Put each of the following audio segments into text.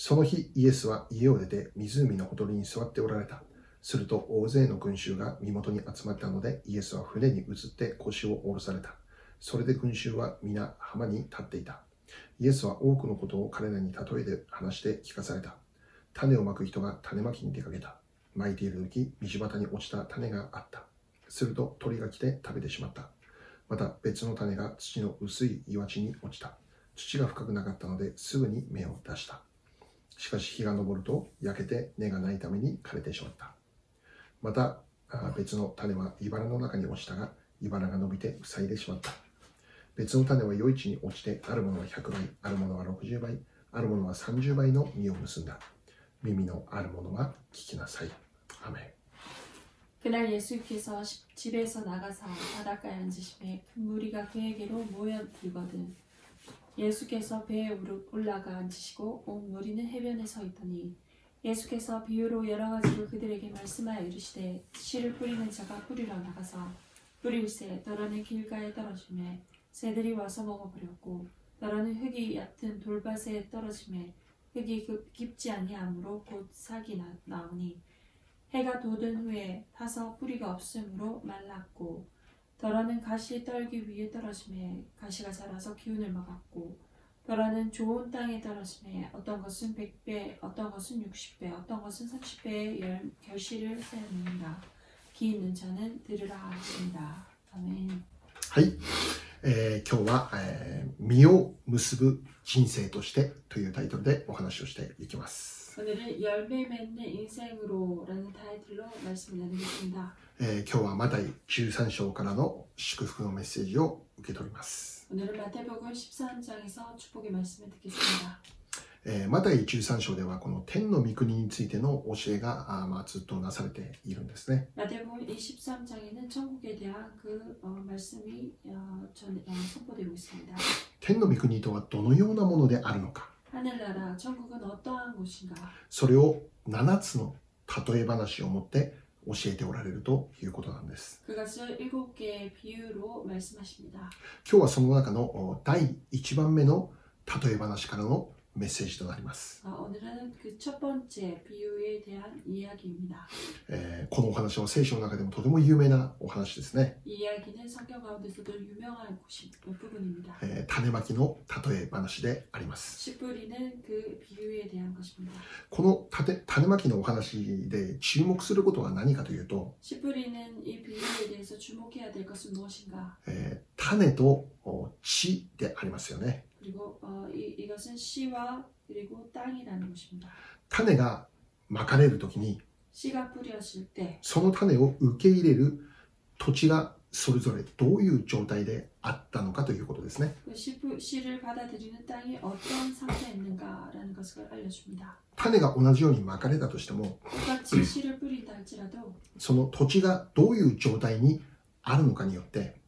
その日、イエスは家を出て湖のほとりに座っておられた。すると大勢の群衆が身元に集まったので、イエスは船に移って腰を下ろされた。それで群衆は皆浜に立っていた。イエスは多くのことを彼らに例えで話して聞かされた。種をまく人が種まきに出かけた。まいている時、道端に落ちた種があった。すると鳥が来て食べてしまった。また別の種が土の薄い岩地に落ちた。土が深くなかったのですぐに芽を出した。しかし日が昇ると焼けて根がないために枯れてしまった。またあ別の種は茨の中に落ちたが、茨が伸びて塞いでしまった。別の種は余市に落ちて、あるものは100倍、あるものは60倍、あるものは30倍の実を結んだ。耳のあるものは聞きなさい。アメン 그날 예수께서 시- 집에서 나가사 바닷가에 앉으심에 큰 무리가 그에게로 모여들거든 예수께서 배에 올라가 앉으시고 온 무리는 해변에 서 있더니 예수께서 비유로 여러 가지로 그들에게 말씀하여 이르시되 씨를 뿌리는 자가 뿌리러 나가서 뿌릴새 너라는 길가에 떨어지매 새들이 와서 먹어버렸고 너라는 흙이 얕은 돌밭에 떨어지매 흙이 그- 깊지 아니하므로 곧 싹이 나, 나오니 해가 돋은 후에 타서 뿌리가 없으므로 말랐고 덜어는 가시 떨기 위에 떨어짐에 가시가 자라서 기운을 먹었고 덜어는 좋은 땅에 떨어짐에 어떤 것은 100배 어떤 것은 60배 어떤 것은 30배의 열, 결실을 세우는가 기 있는 자는 들으라 하십니다 아멘 はい、えー今日は、えー実を結ぶ人生としてというタイトルでお話をしていきます。 오늘은 열매 맺는 인생으로라는 타이틀로 말씀을 나누겠습니다 えー今日はマタイ13章からの祝福のメッセージを受け取ります。 오늘은 마태복음 13장에서 축복의 말씀을 듣겠습니다 えーマタイ13章ではこの天の御国についての教えがあーまあずっとなされているんですね。 마태복음 23장에는 천국에 대한 그 어, 말씀이 어, 전, 어, 선포되고 있습니다. 天の御国とはどのようなものであるのか、 하늘나라 천국은 어떠한 곳인가? それを7つの例え話を持って 教えておられるということなんです。今日はその中の第1番目の例え話からのメッセージとなります。 어, 오늘은 그 첫 번째 비유에 대한 이야기입니다. えーこのお話は聖書の中でもとても有名なお話ですね。 이 이야기는 성경 가운데서도 유명한 곳이, 그 부분입니다. えー種まきの例え話であります。 씨 뿌리는 그 비유에 대한 것입니다. この種種まきのお話で注目することは何かというと、 씨 뿌리는 이 비유에 대해서 주목해야 될 것은 무엇인가? えー種とお地でありますよね。 그리고 어, 이, 이것은 씨와 그리고 땅이라는 것입니다. 種がまかれるときに、 씨가 뿌렸을 때 その種を受け入れる土地がそれぞれどういう状態であったのかということですね。 그 씨, 뿌- 씨를 받아들이는 땅이 어떤 상태에 있는가라는 것을 알려줍니다. 種が同じようにまかれたとしても、 똑같이 씨를 뿌린다 할지라도 その土地がどういう状態にあるのかによって、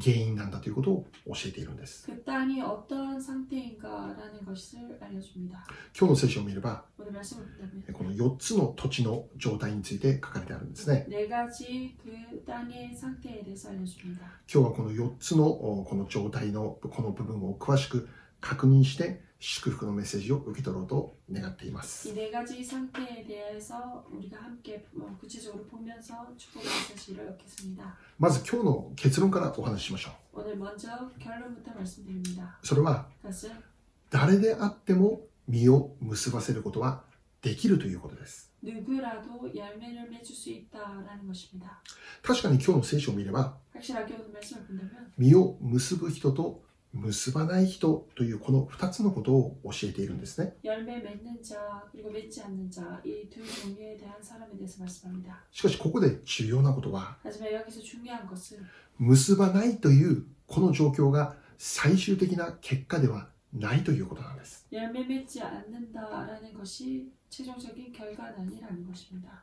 原因なんだということを教えているんです。今日の聖書を見れば、この4つの土地の状態について書かれてあるんですね。今日はこの4つのこの状態のこの部分を詳しく確認して、祝福のメッセージを受け取ろうと願っています。 이 네 가지 상태에 대해서 우리가 함께 어, 구체적으로 보면서 축복의 메시지를 얻겠습니다. まず今日の結論からお話ししましょう。 오늘 먼저 결론부터 말씀드립니다. それは 그것은 誰であっても実を結ばせることはできるということです。 누구라도 열매를 맺을 수 있다라는 것입니다. 確かに今日の聖書を見れば 확실하게 오늘 말씀을 본다면 実を結ぶ人と 結ばない人というこの2つのことを教えているんですね。しかしここで重要なことは結ばないというこの状況が最終的な結果ではないということなんです。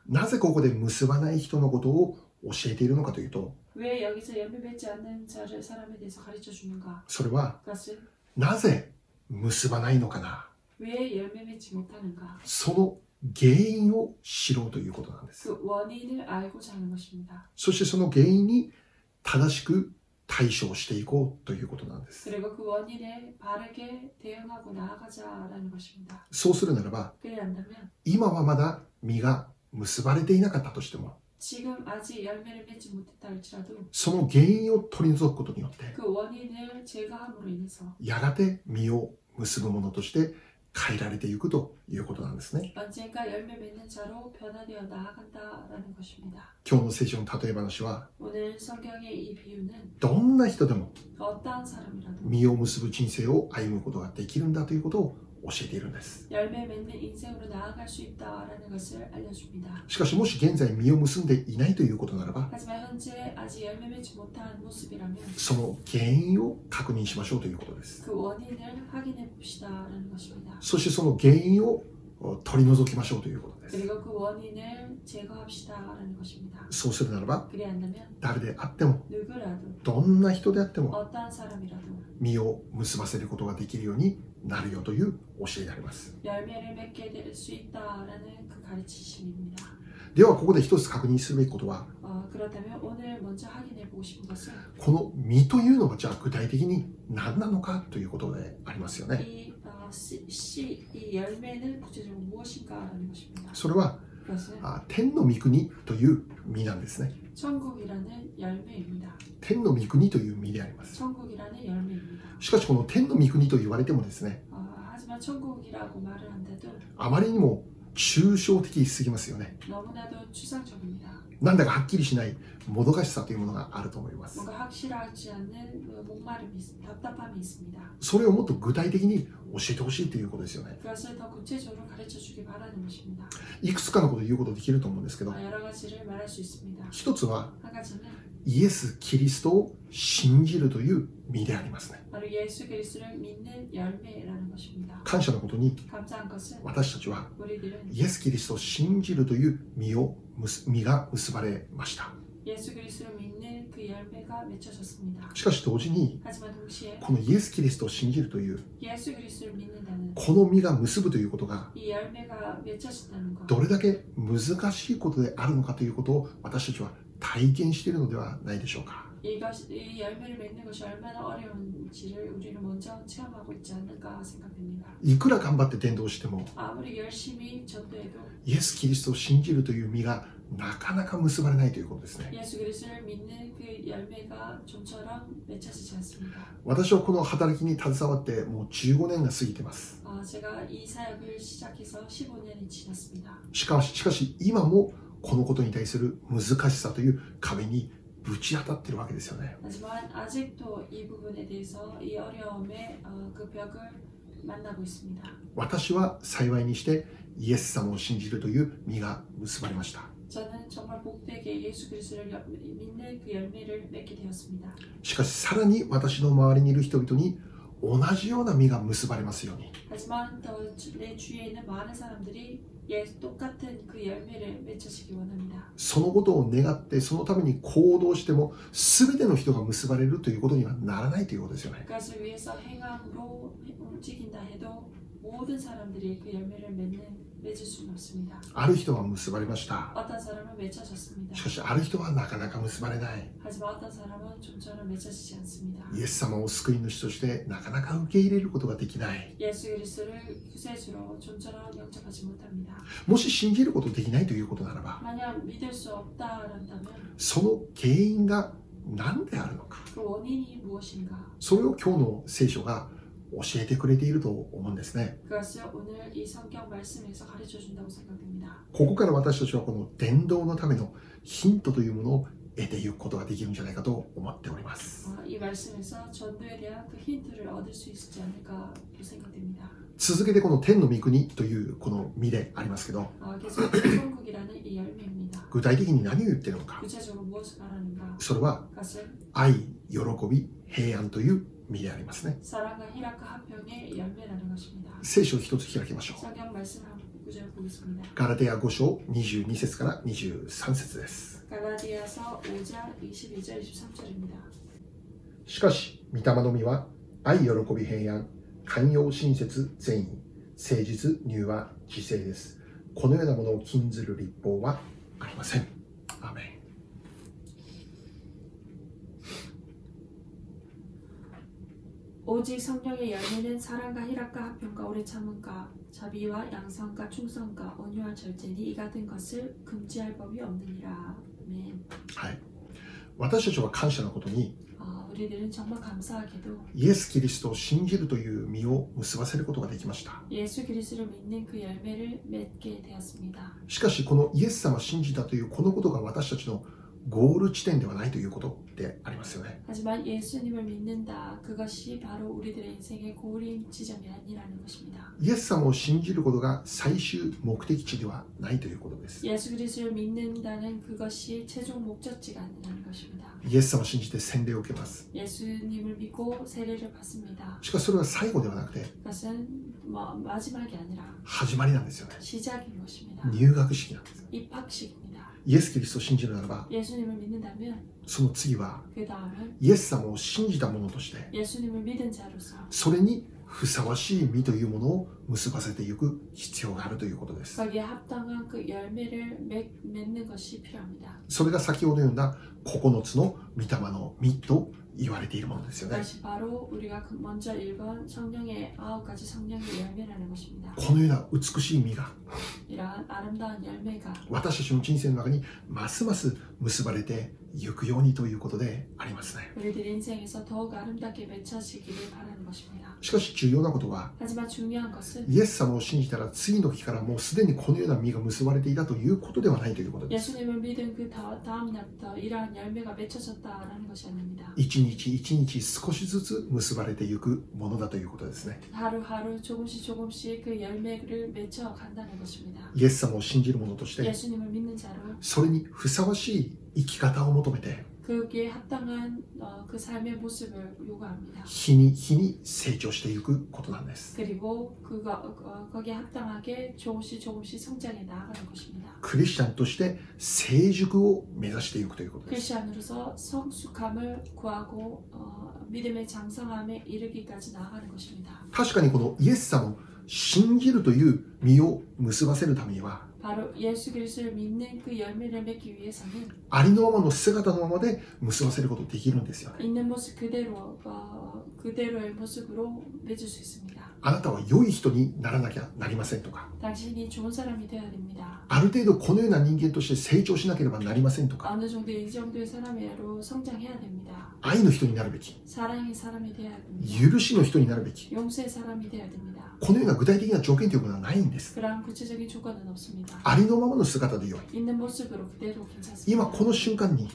なぜここで結ばない人のことを教えているのかというと왜 여기서 열매 맺지 않는 자를 사람에 대해서 가르쳐 주는가? それは 그것은 なぜ結ばないのかな 왜 열매 맺지 못하는가? その原因を知ろうということなんです 그 원인을 알고자 하는 것입니다. そしてその原因に正しく対処していこうということなんです 그리고 그 원인에 바르게 대응하고 나아가자라는 것입니다. そうするならば 그래야 한다면 今はまだ実が結ばれていなかったとしても 지금 아직 열매를 맺지 못했다 할지라도 その原因を取り除くことによって 그 원인을 제거함으로 인해서 やがて実を結ぶものとして変えられていくということなんですね 언젠가 열매 맺는 자로 변화되어 나아간다라는 것입니다. 今日の聖書の例え話は 오늘 성경의 이 비유는 どんな人でも 어떠한 사람이라도 実を結ぶ人生を歩むことができるんだということを 教えているんです。しかしもし現在実を結んでいないということならば、その原因を確認しましょうということです。そしてその原因を取り除きましょうということです。そうするならば、誰であっても、どんな人であっても、身を結ばせることができるようになるよという教えであります。ではここで一つ確認すべきことはこの実というのがじゃあ具体的に何なのかということでありますよね。それは天の御国という実なんですね。天の御国という実であります。しかしこの天の御国と言われてもですね、あまりにも抽象的すぎますよね。なんだかはっきりしないもどかしさというものがあると思います。それをもっと具体的に教えてほしいということですよね。いくつかのことを言うことできると思うんですけど、一つはイエス・キリストを信じるという身でありますね。感謝のことに私たちはイエス・キリストを信じるという身を身が結ばれました。しかし同時にこのイエス・キリストを信じるというこの実が結ぶということがどれだけ難しいことであるのかということを私たちは体験しているのではないでしょうか。 이것, 이 열매를 맺는 것이 얼마나 어려운지를 우리는 먼저 체험하고 있지 않는가 생각됩니다. いくら頑張って伝道しても 아무리 열심히 전도해도 イエス・キリストを信じるという実がなかなか結ばれないということですね 예수 그리스도를 믿는 그 열매가 좀처럼 맺혀지지 않습니다. 私はこの働きに携わってもう15年が過ぎてます 아, 제가 이 사역을 시작해서 15년이 지났습니다. しかししかし今もこのことに対する難しさという壁に ぶち当たってるわけですよね。私は幸いにしてイエス様を信じるという実が結ばれました。しかしさらに私の周りにいる人々に同じような実が結ばれますように。そのことを願ってそのために行動しても全ての人が結ばれるということにはならないということですよね。ある人は結ばれました。しかし、ある人はなかなか結ばれない。イエス様を救い主としてなかなか受け入れることができない。もし信じることできないということならば、その原因が何であるのか？それを今日の聖書が教えてくれていると思うんですね。ここから私たちはこの伝道のためのヒントというものを得ていくことができるんじゃないかと思っております。続けてこの天の御国というこの身でありますけど具体的に何を言ってるのかそれは愛喜び平安という見えありますね。聖書を一つ開きましょう。ガラディア5章22節から23節です。しかし御霊の実は愛喜び平安寛容親切善意誠実入和自制です。このようなものを禁ずる立法はありません。アメン。 오직 성령의 열매는 사랑과 희락과 화평과 오래 참음과 자비와 양성과 충성과 온유와 절제니 이 같은 것을 금지할 법이 없느니라. 아멘. はい。私たちは感謝のことに、 어, 우리들은 정말 감사하게도 イエス・キリストを信じるという実を結ばせることができました。 예수 그리스도를 믿는 그 열매를 맺게 되었습니다. しかし、このイエス様を信じたというこのことが私たちの ゴール地点ではないということでありますよね。 하지만 예수님을 믿는다. 그것이 바로 우리들의 인생의 고림 지점이 아니라는 것입니다. イエス様を信じることが最終目的地ではないということです。 예수 그리스도를 믿는다는 그것이 최종 목적지가 아니라는 것입니다. イエス様を信じて洗礼を受けます。 예수님을 믿고 세례를 받습니다. しかしそれは最後ではなくて 그것은 뭐 마지막이 아니라 始まりなんですよね。 시작인 것입니다. 入学式なんです。 입학식입니다. イエス・キリストを信じるならば、その次は、イエス様を信じた者として、それにふさわしい実というものを結ばせていく必要があるということです。それが先ほど読んだ9つの御霊の実と言われているものですよね。このような美しい実が私たちの人生の中にますます結ばれていくようにということでありますね。しかし重要なことはイエス様を信じたら次の日からもうすでにこのような実が結ばれていたということではないということです。一日一日少しずつ結ばれていくものだということですね。イエス様を信じる者としてそれにふさわしい生き方を求めて 그에 합당한 어, 그 삶의 모습을 요구합니다. 日に日に成長していくことなんです。 그리고 그가 어, 거기에 합당하게 조금씩 조금씩 성장해 나아가는 것입니다. クリスチャンとして成熟を目指していくということです。 크리스천으로서 성숙함을 구하고 어, 믿음의 장성함에 이르기까지 나아가는 것입니다. 確かにこのイエス様を信じるという実を結ばせるためには 바로 예수 그리스도를 믿는 그 열매를 맺기 위해서는 ありのままの姿のままで結ばせることできるんですよね。 있는 모습 그대로 어, 그대로의 모습으로 맺을 수 있습니다. あなたは良い人にならなきゃなりませんとか。ある程度このような人間として成長しなければなりませんとか。愛の人になるべき。許しの人になるべき。このような具体的な条件というものはないんです。ありのままの姿でよい。今この瞬間に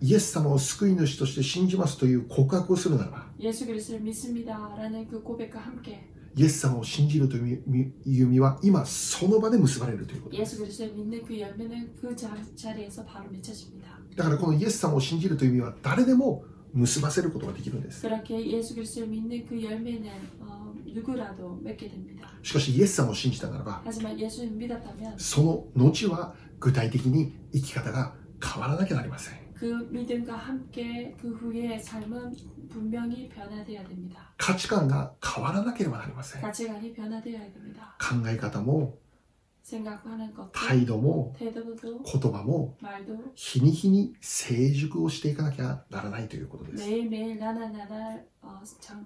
イエス様を救い主として信じますという告白をするならば 예수 그리스도를 믿습니다라는 그 고백과 함께 イエス様を信じるという意味は今その場で結ばれるということです 예수 그리스도를 믿는 그 열매는 그 자, 자리에서 바로 맺혀집니다. だからこのイエス様を信じるという意味は誰でも結ばせることができるんです 그렇게 예수 그리스도를 믿는 그 열매는 어, 누구라도 맺게 됩니다. しかしイエス様を信じたならば 하지만 예수님 믿었다면 その後は具体的に生き方が変わらなきゃなりません 그 믿음과 함께 그 후의 삶은 분명히 변화되어야 됩니다. 価値観が変わらなければなりません考 가치관이 변화되어야 됩니다. え方も 생각하는 것도 態度も 태도도 言葉も 말도 日に日に成熟をしていかなきゃならないということです 매일매일 나날나날 어, 장,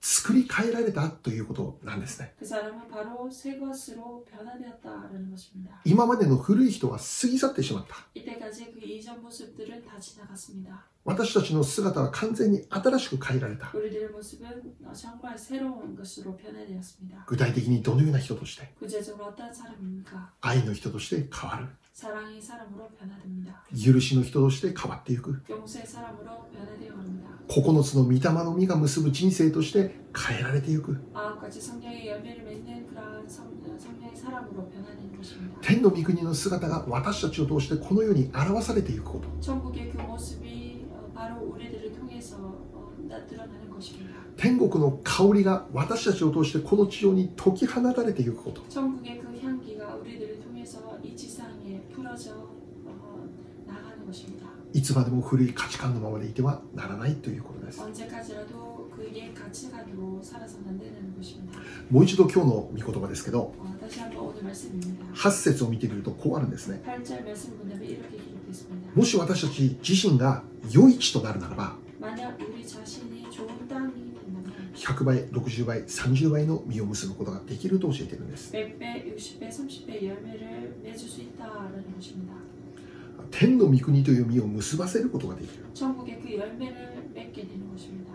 作り変えられたということなんですね。今までの古い人は過ぎ去ってしまった。私たちの姿は完全に新しく変えられた。具体的にどのような人として愛の人として変わる。사랑의 사람으로 변화됩니다. 許しの人として変わっていく。 용서의 사람으로 변화되어 갑니다. 9つの御霊の実が結ぶ人生として変えられていく。 아홉 가지 성령의 열매를 맺는 그러한 성, 어, 성령의 사람으로 변화되는 것입니다. 天の御国の姿が私たちを通してこの世に表されていくこと。 천국의 그 모습이 어, 바로 우리들을 통해서 어, 나타나는 것입니다. 天国の香りが私たちを通してこの地上に解き放たれていくこと。 천국의 いつまでも古い価値観のままでいてはならないということです。もう一度今日の御言葉ですけど、8節を見てみるとこうあるんですね。もし私たち自身が良い地となるならば、100倍、60倍、30倍の実を結ぶことができると教えているんです。天の御国という実を結ばせることができる。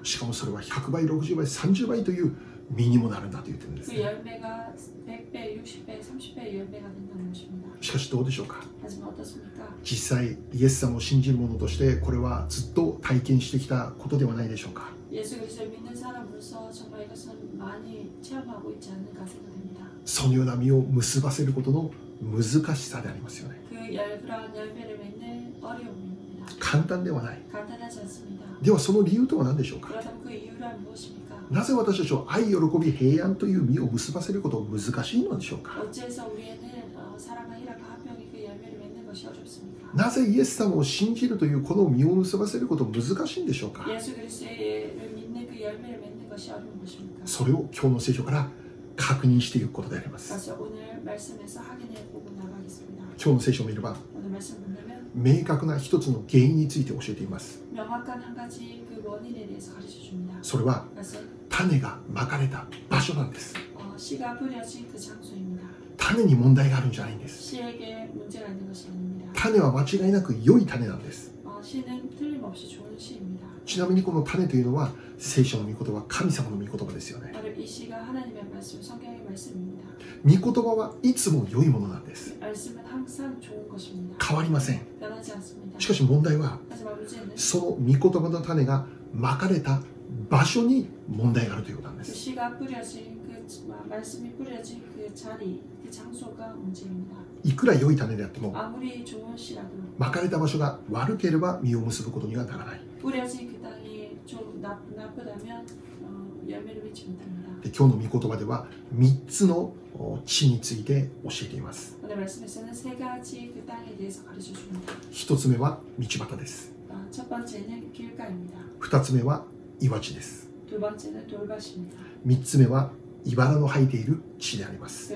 しかもそれは100倍60倍30倍という実にもなるんだと言ってるんです、ね、しかしどうでしょうか？実際イエス様を信じる者としてこれはずっと体験してきたことではないでしょうか？そのような実を結ばせることの難しさでありますよね。簡単ではない。ではその理由とは何でしょうかなぜ私たちは愛、喜び、平安という実を結ばせることが難しいのでしょうかなぜイエス様を信じるというこの実を結ばせることが難しいんでしょうかそれを今日の聖書から確認していくことであります。今日の聖書を見れば明確な一つの原因について教えています。それは種がまかれた場所なんです。種に問題があるんじゃないんです。種は間違いなく良い種なんです。ちなみにこの種というのは聖書の御言葉は神様の御言葉ですよね。御言葉はいつも良いものなんです。変わりません。しかし問題はその御言葉の種がまかれた場所に問題があるということなんです。いくら良い種であってもまかれた場所が悪ければ実を結ぶことにはならない。나, 나쁘다면 어, 열매를 맺지 못합니다. で今日の御言葉では3つのお地について教えています 오늘 말씀에서는 세 가지 그 땅에 대해서 가르쳐 줍니다. 1つ目は道端です 어, 첫 번째는 길가입니다. 2つ目は岩地です 두 번째는 돌밭입니다. 3つ目は茨の生えている地であります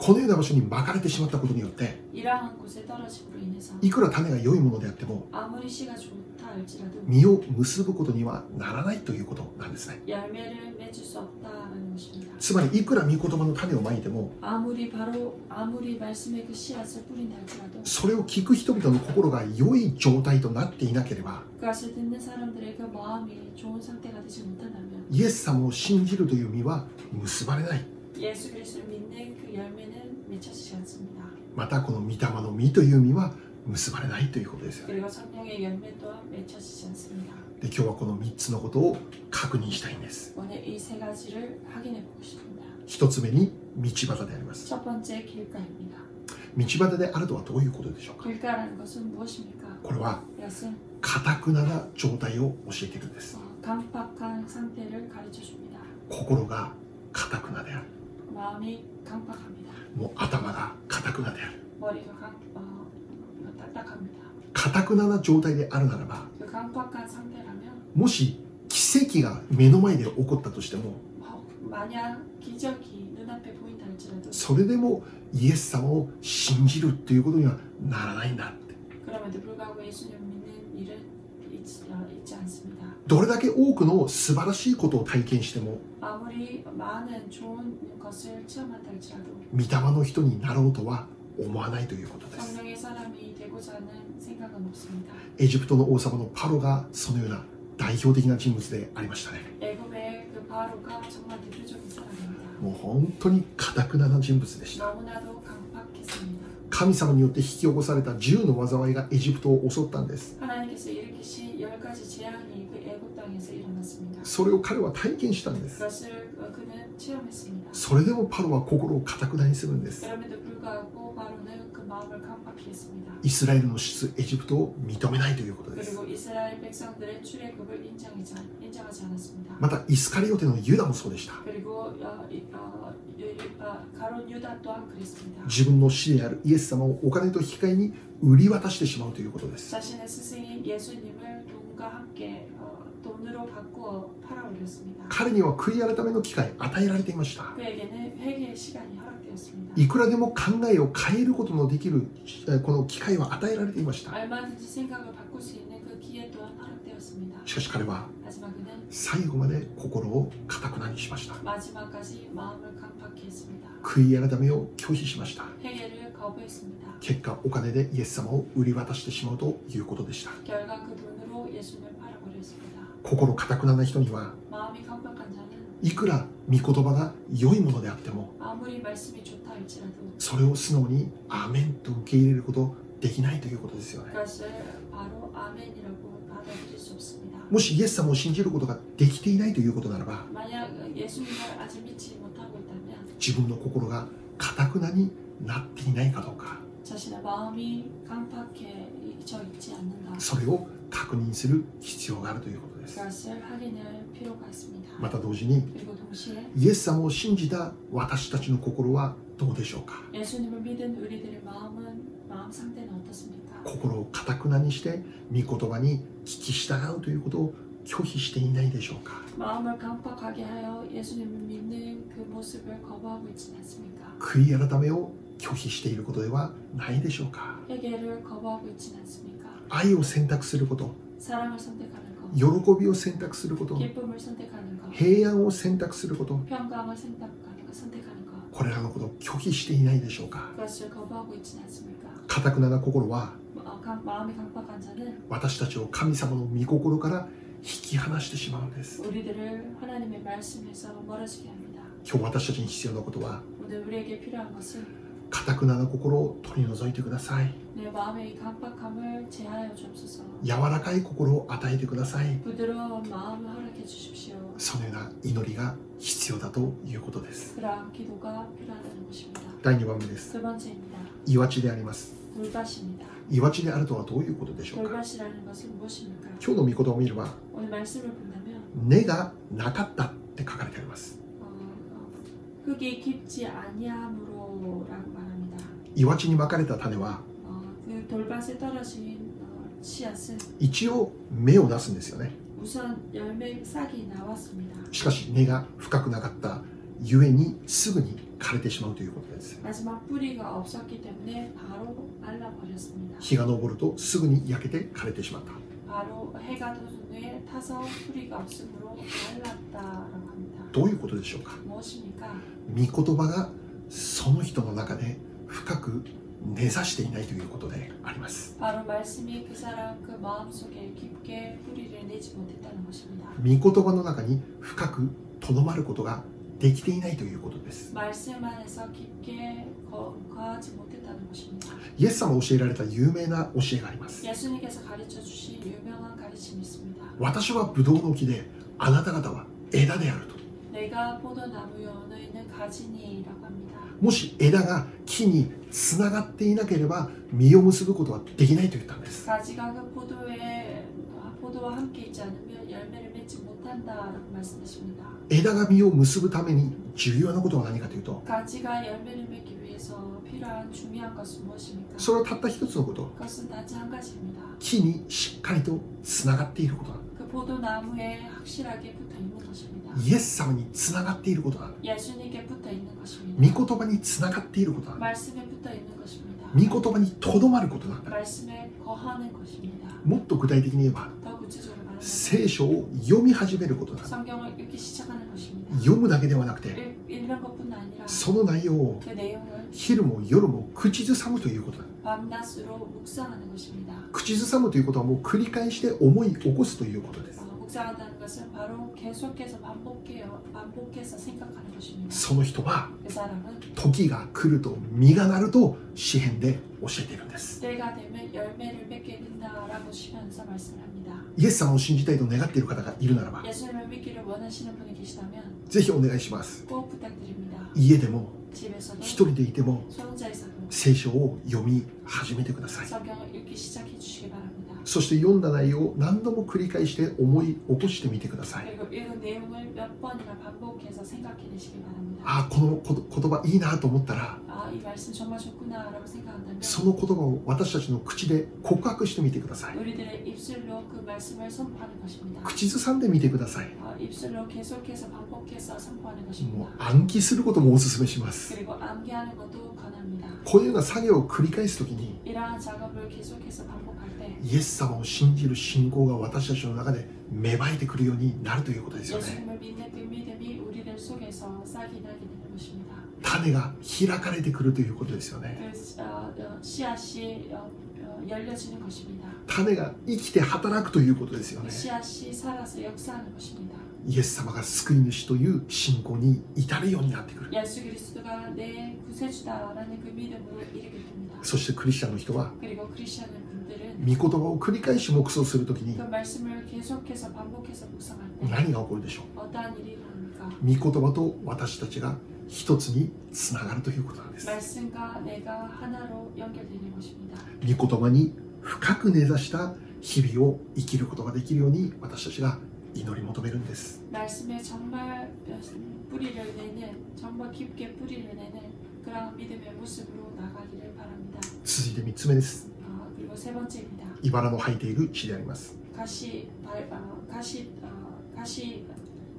このような場所にまかれてしまったことによってい。くら種が良いものであっても実を結ぶことにはならないということなんですね。つまりいくら御言葉の種をまいてもそれを聞く人々の心が良い状態となっていなければイエス様を信じるという実は結ばれない。예수 그리스도를 믿는 그 열매는 맺혀지지 않습니다. またこの御霊の実という実は結ばれないということですよね 그리고 성령의 열매 또한 맺혀지지 않습니다. で今日はこの3つのことを確認したいんです 오늘 이 세 가지를 확인해 보고 싶습니다. 1つ目に道端であります 첫 번째 길가입니다. 道端であるとはどういうことでしょうか 길가라는 것은 무엇입니까? これは 이것은 かたくなな状態を教えているんです 어, 강팍한 상태를 가르쳐 줍니다. 心が堅くなである 마음이 강팍합니다. もう頭がかたくなであるかたくなな状態であるならばもし奇跡が目の前で起こったとしてもそれでもイエス様を信じるっていうことにはならないんだって。どれだけ多くの素晴らしいことを体験しても御霊の人になろうとは思わないということです。エジプトの王様のパロがそのような代表的な人物でありましたね。もう本当に堅くなな人物でした。神様によって引き起こされた銃の災いがエジプトを襲ったんです。それを彼は体験したんです。それでもパロは心をかたくなにするんです。イスラエルの出エジプトを認めないということです。またイスカリオテのユダもそうでした。自分の死であるイエス様をお金と引き換えに売り渡してしまうということです。彼には悔い改めの機会与えられていました。いくらでも考えを変えることのできるこの機会は与えられていました。しかし彼は最後まで心をかたくなにしました。悔い改めを拒否しました結果お金でイエス様を売り渡してしまうということでした心かたくなな人にはいくら御言葉が良いものであってもそれを素直に「アーメン」と受け入れることできないということですよねもしイエス様を信じることができていないということならば自分の心がかたくなになっていないかどうか。それを確認する必要があるということです。また同時にイエス様を信じた私たちの心はどうでしょうか？心をかたくなにして御言葉に聞き従うということを拒否していないでしょうか？ 마음을 강팍하게 하여 예수님을 믿는 그 모습을 거부하고 있지는 않습니까? 悔い改めを拒否していることではないでしょうか 회개를 거부하고 있지는 않습니까? 愛を選択すること 사랑을 선택하는 것, 喜びを選択すること 기쁨을 선택하는 것, 平安を選択すること 평강을 선택하는 것, 선택하는 것, これらのことを拒否していないでしょうか 그것을 거부하고 있지는 않습니까? 堅くなな心は 마- 강- 마음이 강팍한 자는 私たちを神様の御心から 引き離してしまうんです 우리들을 하나님의 말씀에서 멀어지게 합니다. 今日私たちに必要なことは 오늘 우리에게 필요한 것은 堅くなな心を取り除いてください 내 마음의 이 강팍함을 제하여 주옵소서. 柔らかい心を与えてください 부드러운 마음을 허락해 주십시오. そのような祈りが必要だということです 그러한 기도가 필요하다는 것입니다. 第2番目です 두 번째입니다. 岩地であります 돌밭입니다. わちであるとはどういうことでしょうか？今日の御言葉を見れば根がなかったって書かれてあります。いわちにまかれた種は一応芽を出すんですよね。しかし根が深くなかったゆえにすぐに枯れてしまうということです。日が昇るとすぐに焼けて枯れてしまった。どういうことでしょうか？御言葉がその人の中で深く根ざしていないということであります。御言葉の中に深くとどまることができていないということです。イエス様教えられた有名な教えがあります。私はブドウの木で、あなた方は枝であると。もし枝が木につながっていなければ実を結ぶことはできないと言ったんです。 포도에 아, 포도와 함께 있지 않으면 열매를 맺지 못한다라고 말씀하십니다. 枝が実を結ぶために重要なことは何かというと 가지가 열매를 맺기 위해서 필요한 중요한 것은 무엇입니까? それはたった一つのこと 그것은 단지 한 가지입니다. 木にしっかりとつながっていることだ 그 포도나무에 확실하게 붙어 있는 것입니다. イエス様につながっていることだ 예수님께 붙어 있는 것입니다. 御言葉につながっていることだ 말씀에 붙어 있는 것입니다. 御言葉にとどまることだ 말씀에 거하는 것입니다. もっと具体的に言えば 聖書を読み始めることだ。読むだけではなくてその内容を昼も夜も口ずさむということだ。口ずさむということはもう繰り返して思い起こすということです。 묵상한다는 것은 바로 계속해서 반복해요, 반복해서 생각하는 것입니다. その人は 그 사람은 時が来ると実がなると詩篇で教えているんです 때가 되면 열매를 맺게 된다라고 시면서 말씀을 합니다. イエス様を信じたいと願っている方がいるならば 예수님을 믿기를 원하시는 분이 계시다면 ぜひお願いします 꼭 부탁드립니다. 家でも 집에서도 一人でいても 소혼자에서도 聖書を読み始めてくださいそして読んだ内容を何度も繰り返して思い起こしてみてくださいあこの言葉いいなと思ったらその言葉を私たちの口で告白してみてください口ずさんでみてくださいもう暗記することもお勧めしますこういうような作業を繰り返すときにイエス様を信じる信仰が私たちの中で芽生えてくるようになるということですよね。種が開かれてくるということですよね。種が生きて働くということですよね。イエス様が救い主という信仰に至るようになってくる。そしてクリスチャンの人は御言葉を繰り返し黙想するときに何が起こるでしょう？御言葉と私たちが一つにつながるということなんです。御言葉に深く根ざした日々を生きることができるように私たちが祈り求めるんです 말씀에 정말 뿌리를 내는 정말 깊게 뿌리를 내는 그런 믿음의 모습으로 나가기를 바랍니다. 続いて3つ目です 아, 그리고 세 번째입니다. 茨の生えている地であります 가시 발, 어, 가시 어, 가시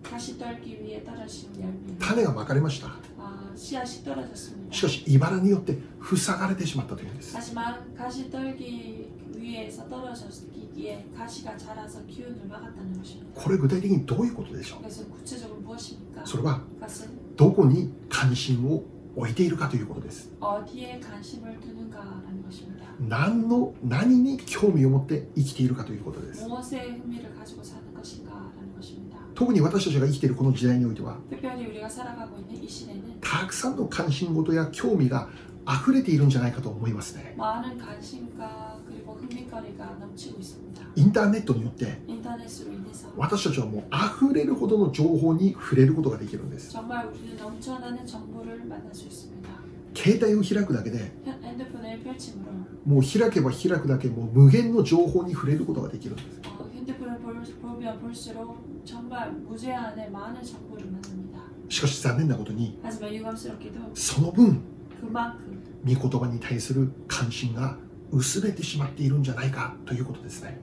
가시 떨기 위해 떨어진 열매. 種がまかれました 아, 씨앗이 떨어졌습니다. しかし茨によって塞がれてしまったというんです 하지만 가시 떨기 위에서 떨어졌기에 가시가 자라서 기운을 막았다는 것입니다. これ具体的にどういうことでしょう 그래서 구체적으로 무엇입니까? それは 그것은 どこに関心を置いているかということです 어디에 관심을 두는가라는 것입니다. 何の何に興味を持って生きているかということです 무엇에 흥미를 가지고 사는 것인가라는 것입니다. 特に私たちが生きているこの時代においては 특별히 우리가 살아가고 있는 이 시대는 たくさんの関心事や興味が溢れているんじゃないかと思いますね 많은 관심과 그리고 흥미거리가 넘치고 있습니다. インターネットによって 인터넷으로 인해서 私たちはもう溢れるほどの情報に触れることができるんです 정말 우리는 넘쳐나는 정보를 만날 수 있습니다. 携帯を開くだけで 핸- 핸드폰을 펼침으로 もう開けば開くだけもう無限の情報に触れることができるんです 어, 핸드폰을 볼, 보면 볼수록 정말 무제한의 많은 정보를 만납니다. しかし残念なことに 하지만 유감스럽게도 その分 그만큼 御言葉に対する関心が 薄れてしまっているんじゃないかということですね。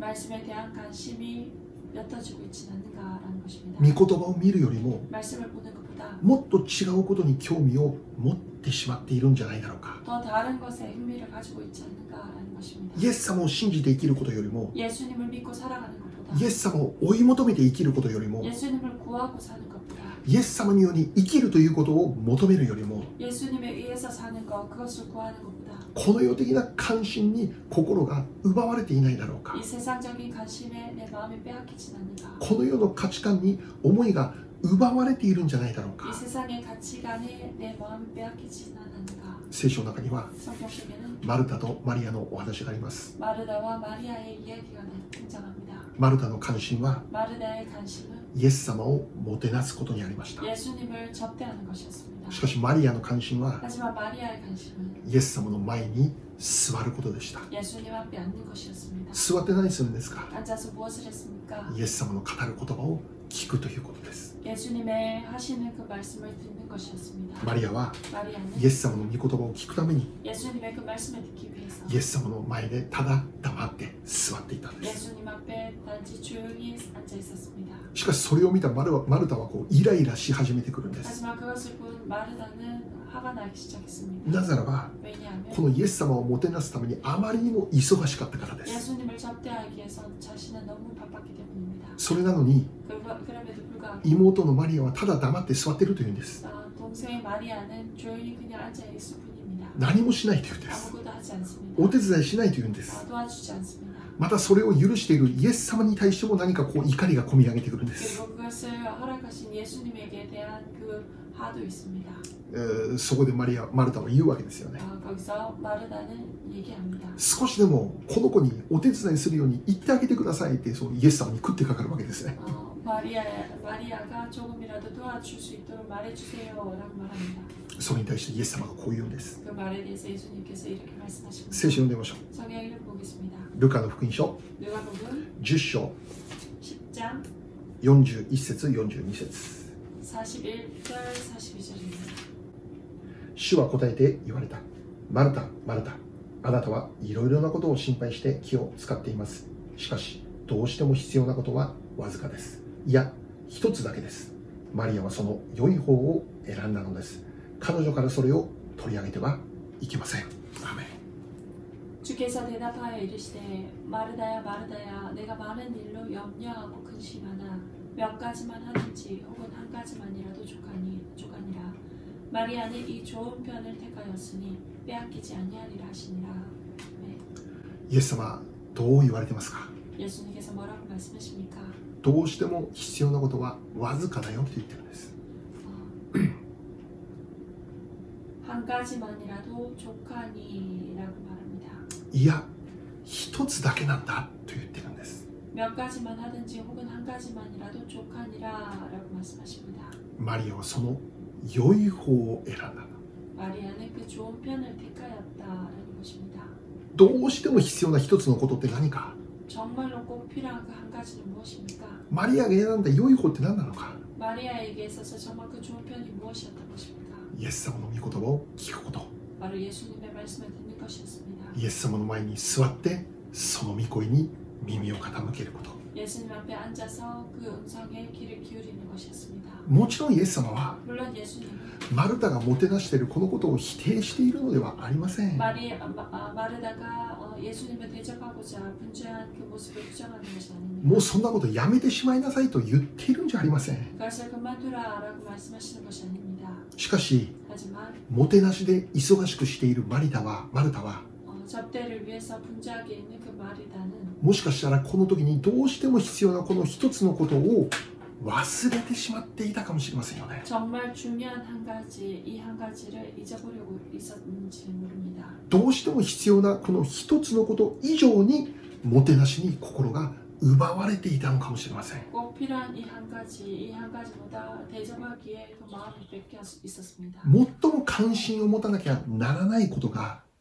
御言葉を見るよりももっと違うことに興味を持ってしまっているんじゃないだろうかイエス様を信じて生きることよりもイエス様を追い求めて生きることよりもイエス様により生きるということを求めるよりもこの世的な関心に心が奪われていないだろうか。この世の価値観に思いが奪われているんじゃないだろうか。聖書の中にはマルタとマリアのお話があります。マルタの関心はイエス様をもてなすことにありました。しかしマリアの関心はイエス様の前に座ることでした。座って何するんですか？イエス様の語る言葉を聞くということです 예수님의 하시는 그 말씀을 듣는 것이었습니다. マリアは 마리아는 イエス様の御言葉を聞くために 예수님의 그 말씀을 듣기 위해서 イエス様の前でただ黙って座っていたんです 예수님 앞에 단지 조용히 앉아 있었습니다. しかしそれを見たマルはマルタはこうイライラし始めてくるんです 하지만 그것을 본 마르다는 화가 나기 시작했습니다. なぜならば 왜냐하면 このイエス様をもてなすためにあまりにも忙しかったからです 예수님을 접대하기 위해서 자신은 너무 바빴기 때문입니다. それなのに妹のマリアはただ黙って座っているというんです。何もしないというんです。お手伝いしないというんです。아, 도와주지 않습니다. またそれを許しているイエス様に対しても何かこう怒りがこみ上げてくるんです 그리고 그것을 허락하신 예수님에게 대한 그 화도 있습니다. えーそこでマリアマルタは言うわけですよね 아, 거기서 마르다는 얘기합니다. 少しでもこの子にお手伝いするように言ってあげてくださいってそうイエス様に食ってかかるわけですね 어, 마리아, 마리아가 조금이라도 도와줄 수 있도록 말해주세요라고 말합니다. それに対してイエス様がこう言うんです 그 말에 대해서 예수님께서 이렇게 聖 말씀하십니다. 書を読んでみましょう 성경을 보겠습니다. ルカの福音書。10章。41節42節。主は答えて言われた。マルタマルタ。あなたはいろいろなことを心配して気を使っています。しかしどうしても必要なことはわずかです。いや一つだけです。マリアはその良い方を選んだのです。彼女からそれを取り上げてはいけません。アメ 주께서 대답하여 이르시되 마르다야 마르다야 내가 많은 일로 염려하고 근심하나 몇 가지만 하든지 혹은 한 가지만이라도 족하니 족하니라 마리아는 이 좋은 편을 택하였으니 빼앗기지 아니하리라 하시니라 네. イエス様はどう言われてますか 예수님께서 뭐라고 말씀하십니까? どうしても必要なことはわずかだよって言ってるんです 어, 한 가지만이라도 족하니라고 말합니다. いや一つだけなんだと言ってるんです 몇 가지만 하든지 혹은 한 가지만이라도 족하니라라고 말씀하십니다. マリアはその良い方を選んだ 마리아는 그 좋은 편을 택하였다라는 것입니다. どうしても必要な一つのことって何か 정말로 꼭 필요한 그 한 가지는 무엇입니까? マリアが選んだ良い方って何なのか 마리아에게 있어서 정말 그 좋은 편이 무엇이었던 것입니까? イエス様の御言葉を聞くこと 바로 예수님의 말씀을 듣는 것이었습니다. イエス様の前に座ってその御声に耳を傾けること。もちろんイエス様はマルタがもてなしているこのことを否定しているのではありません。もうそんなことやめてしまいなさいと言っているんじゃありません。しかしもてなしで忙しくしているマリタはマルタはもしかしたらこの時にどうしても必要なこの一つのことを忘れてしまっていたかもしれませんよね。どうしても必要なこの一つのこと以上にもてなしに心が奪われていたのかもしれません。最も関心を持たなきゃならないことが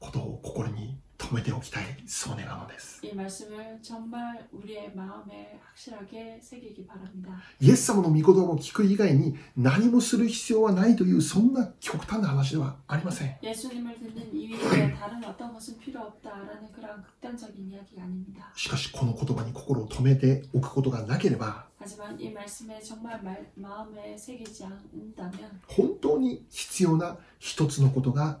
ことを心に留めておきたいそう願うのです。イエス様の御言葉を聞く以外に何もする必要はないというそんな極端な話ではありません。しかしこの言葉に心を留めておくことがなければ本当に必要な一つのことが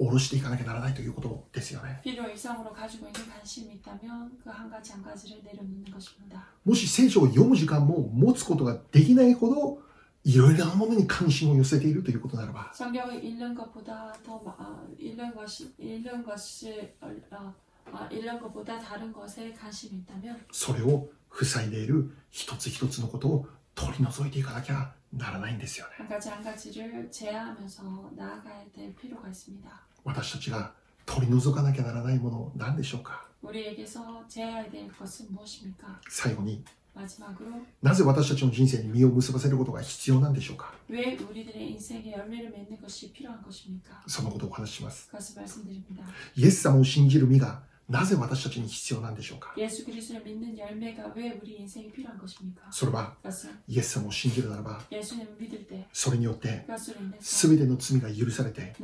下ろしていかなきゃならないということですよね。もし聖書を読む時間も持つことができないほど、いろいろなものに関心を寄せているということならば。それを塞いでいる一つ一つのことを取り除いていかなきゃならないんですよね。私たちが取り除かなきゃならないもの何でしょうか？最後になぜ私たちの人生に身を結ばせることが必要なんでしょうか？そのことをお話しします。イエス様を信じる身がなぜ私たちに必要なんでしょうか？それは、イエス様を信じるならば、それによって、すべての罪が許されて、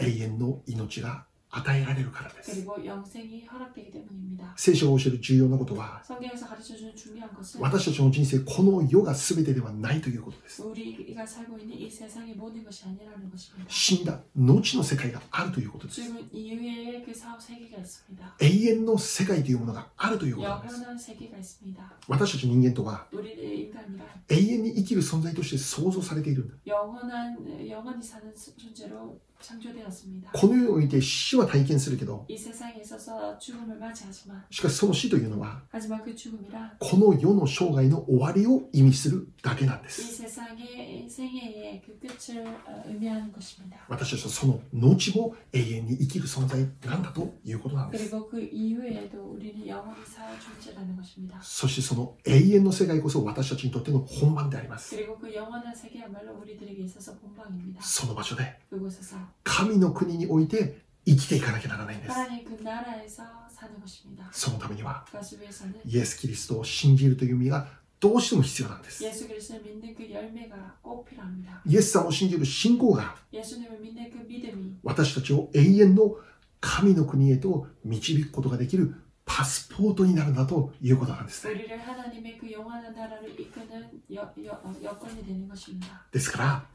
永遠の命が与えられるからです。聖書を教える重要なことは、私たちの人生、この世が全てではないということです。死んだ後の世界があるということです。永遠の世界というものがあるということです。私たち人間とは、永遠に生きる存在として創造されているんだ。この世において死は体験するけどしかしその死というのはこの世の生涯の終わりを意味するだけなんです私たちはその後も永遠に生きる存在なんだということなんですそしてその永遠の世界こそ私たちにとっての本番でありますその場所で神の国において生きていかなきゃならないんです。そのためにはイエス・キリストを信じるという意味がどうしても必要なんです。イエス様を信じる信仰が私たちを永遠の神の国へと導くことができるパスポートになるんだということなんですね。ですから、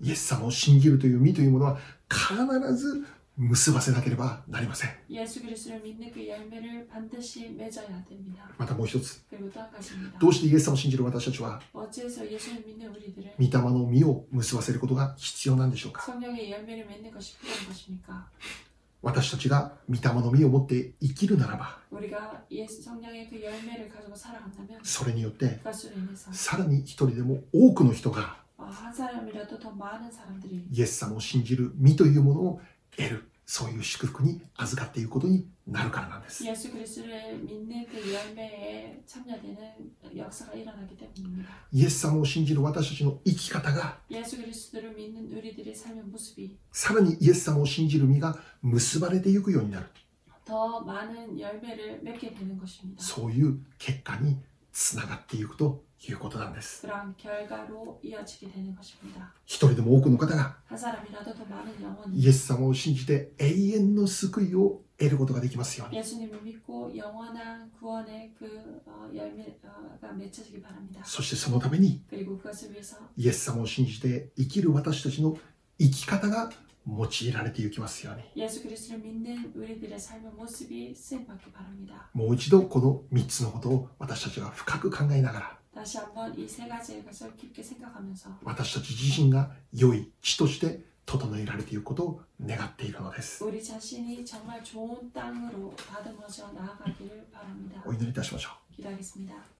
イエス様を信じるという身というものは必ず結ばせなければなりません。またもう一つ。どうしてイエス様を信じる私たちは、御霊の実を結ばせることが必要なんでしょうか私たちが御霊の実を持って生きるならばそれによってさらに一人でも多くの人がイエス様を信じる身というものを得る。そういう祝福に預かっていることになるからなんです。イエス様を信じる私たちの生き方が、さらにイエス様を信じる身が結ばれていくようになる。そういう結果につながっていくということなんです。一人でも多くの方がイエス様を信じて永遠の救いを得ることができますように。そしてそのためにイエス様を信じて生きる私たちの生き方が用いられていきますように。もう一度この3つのことを私たちが深く考えながら私たち自身が良い地として整えられていくことを願っているのです。お祈りいたしましょう。